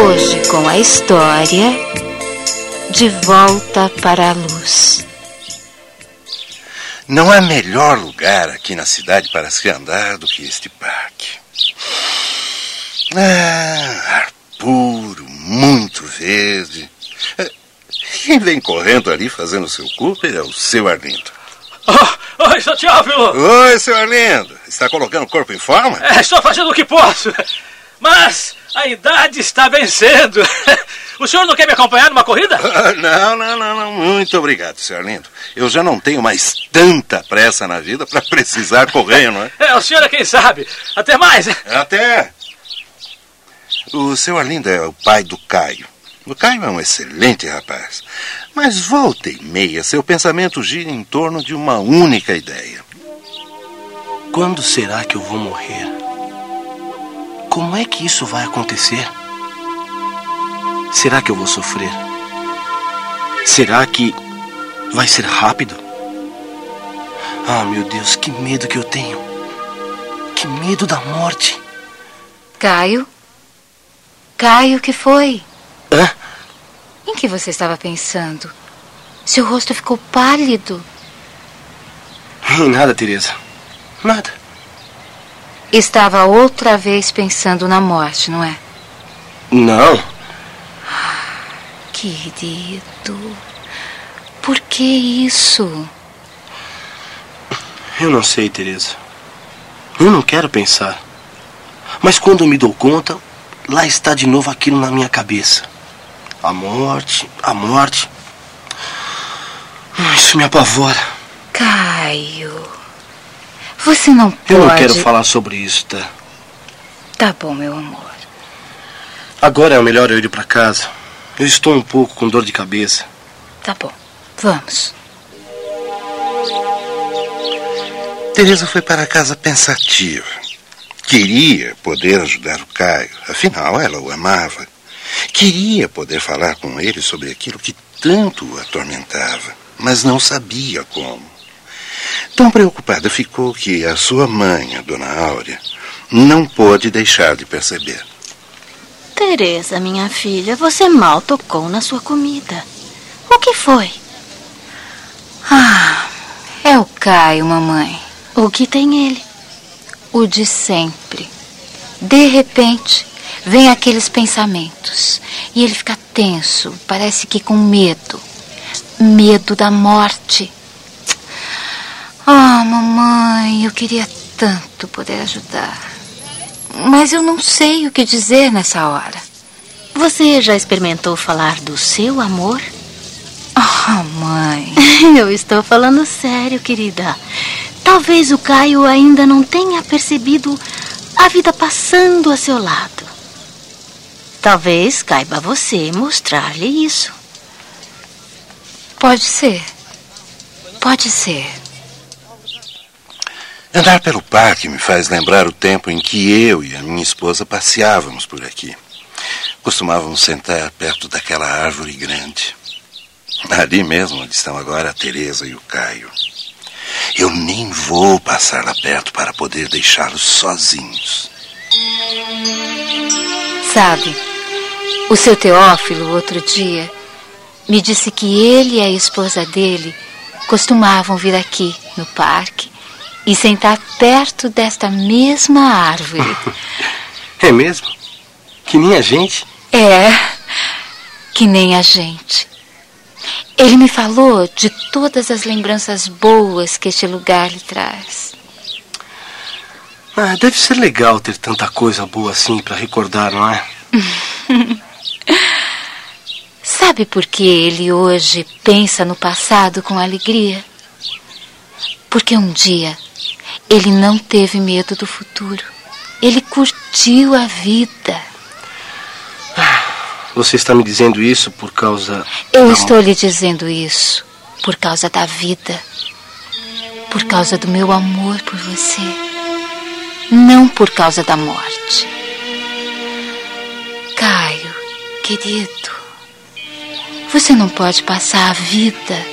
Hoje com a história De Volta para a Luz. Não há melhor lugar aqui na cidade para se andar do que este parque. Ah, ar puro, muito verde. Quem vem correndo ali fazendo seu Cooper é o seu Arlindo. Oh, oi, seu Teófilo! Oi, seu Arlindo. Está colocando o corpo em forma? É, estou fazendo o que posso. Mas a idade está vencendo. O senhor não quer me acompanhar numa corrida? Não, não, não, não. Muito obrigado, seu Arlindo. Eu já não tenho mais tanta pressa na vida para precisar correr, não é? É, o senhor é quem sabe. Até mais. Até. O seu Arlindo é o pai do Caio. O Caio é um excelente rapaz. Mas volta e meia, seu pensamento gira em torno de uma única ideia. Quando será que eu vou morrer? Como é que isso vai acontecer? Será que eu vou sofrer? Será que vai ser rápido? Ah, meu Deus, que medo que eu tenho. Que medo da morte. Caio? Caio, o que foi? Hã? Em que você estava pensando? Seu rosto ficou pálido. Em nada, Teresa. Nada. Estava outra vez pensando na morte, não é? Não. Querido, por que isso? Eu não sei, Teresa. Eu não quero pensar. Mas quando me dou conta, lá está de novo aquilo na minha cabeça. A morte, a morte. Isso me apavora. Caio, você não pode. Eu não quero falar sobre isso, tá? Tá bom, meu amor. Agora é melhor eu ir para casa. Eu estou um pouco com dor de cabeça. Tá bom. Vamos. Teresa foi para casa pensativa. Queria poder ajudar o Caio, afinal ela o amava. Queria poder falar com ele sobre aquilo que tanto o atormentava, mas não sabia como. Tão preocupada ficou que a sua mãe, a dona Áurea, não pôde deixar de perceber. Teresa, minha filha, você mal tocou na sua comida. O que foi? Ah, é o Caio, mamãe. O que tem ele? O de sempre. De repente, vem aqueles pensamentos. E ele fica tenso, parece que com medo. Medo da morte. Mamãe, eu queria tanto poder ajudar. Mas eu não sei o que dizer nessa hora. Você já experimentou falar do seu amor? Ah, mãe. Eu estou falando sério, querida. Talvez o Caio ainda não tenha percebido a vida passando a seu lado. Talvez caiba você mostrar-lhe isso. Pode ser. Pode ser. Andar pelo parque me faz lembrar o tempo em que eu e a minha esposa passeávamos por aqui. Costumávamos sentar perto daquela árvore grande. Ali mesmo onde estão agora a Teresa e o Caio. Eu nem vou passar lá perto para poder deixá-los sozinhos. Sabe, o seu Teófilo, outro dia, me disse que ele e a esposa dele costumavam vir aqui, no parque, e sentar perto desta mesma árvore. É mesmo? Que nem a gente? É, que nem a gente. Ele me falou de todas as lembranças boas que este lugar lhe traz. Ah, deve ser legal ter tanta coisa boa assim para recordar, não é? Sabe por que ele hoje pensa no passado com alegria? Porque um dia ele não teve medo do futuro. Ele curtiu a vida. Você está me dizendo isso por causa. Eu estou lhe dizendo isso por causa da vida. Por causa do meu amor por você. Não por causa da morte. Caio, querido, você não pode passar a vida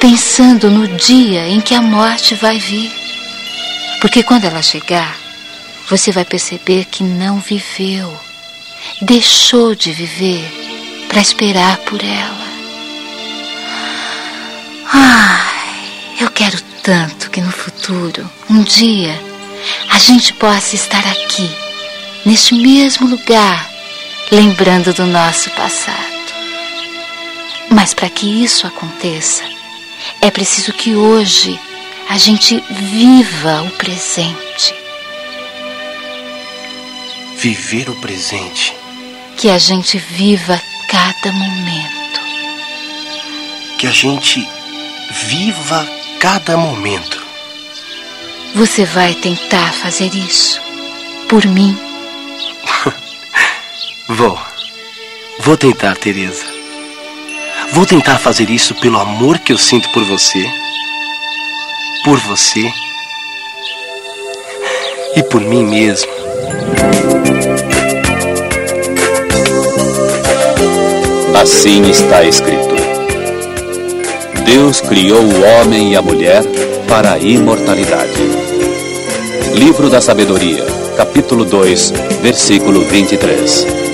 pensando no dia em que a morte vai vir. Porque quando ela chegar, você vai perceber que não viveu. deixou de viver para esperar por ela. Ai, eu quero tanto que no futuro, um dia, a gente possa estar aqui, neste mesmo lugar, lembrando do nosso passado. Mas para que isso aconteça, é preciso que hoje a gente viva o presente. Viver o presente. Que a gente viva cada momento. Que a gente viva cada momento. Você vai tentar fazer isso por mim? Vou. Vou tentar, Teresa. Vou tentar fazer isso pelo amor que eu sinto por você. Por você. E por mim mesmo. Assim está escrito: Deus criou o homem e a mulher para a imortalidade. Livro da Sabedoria, capítulo 2, versículo 23.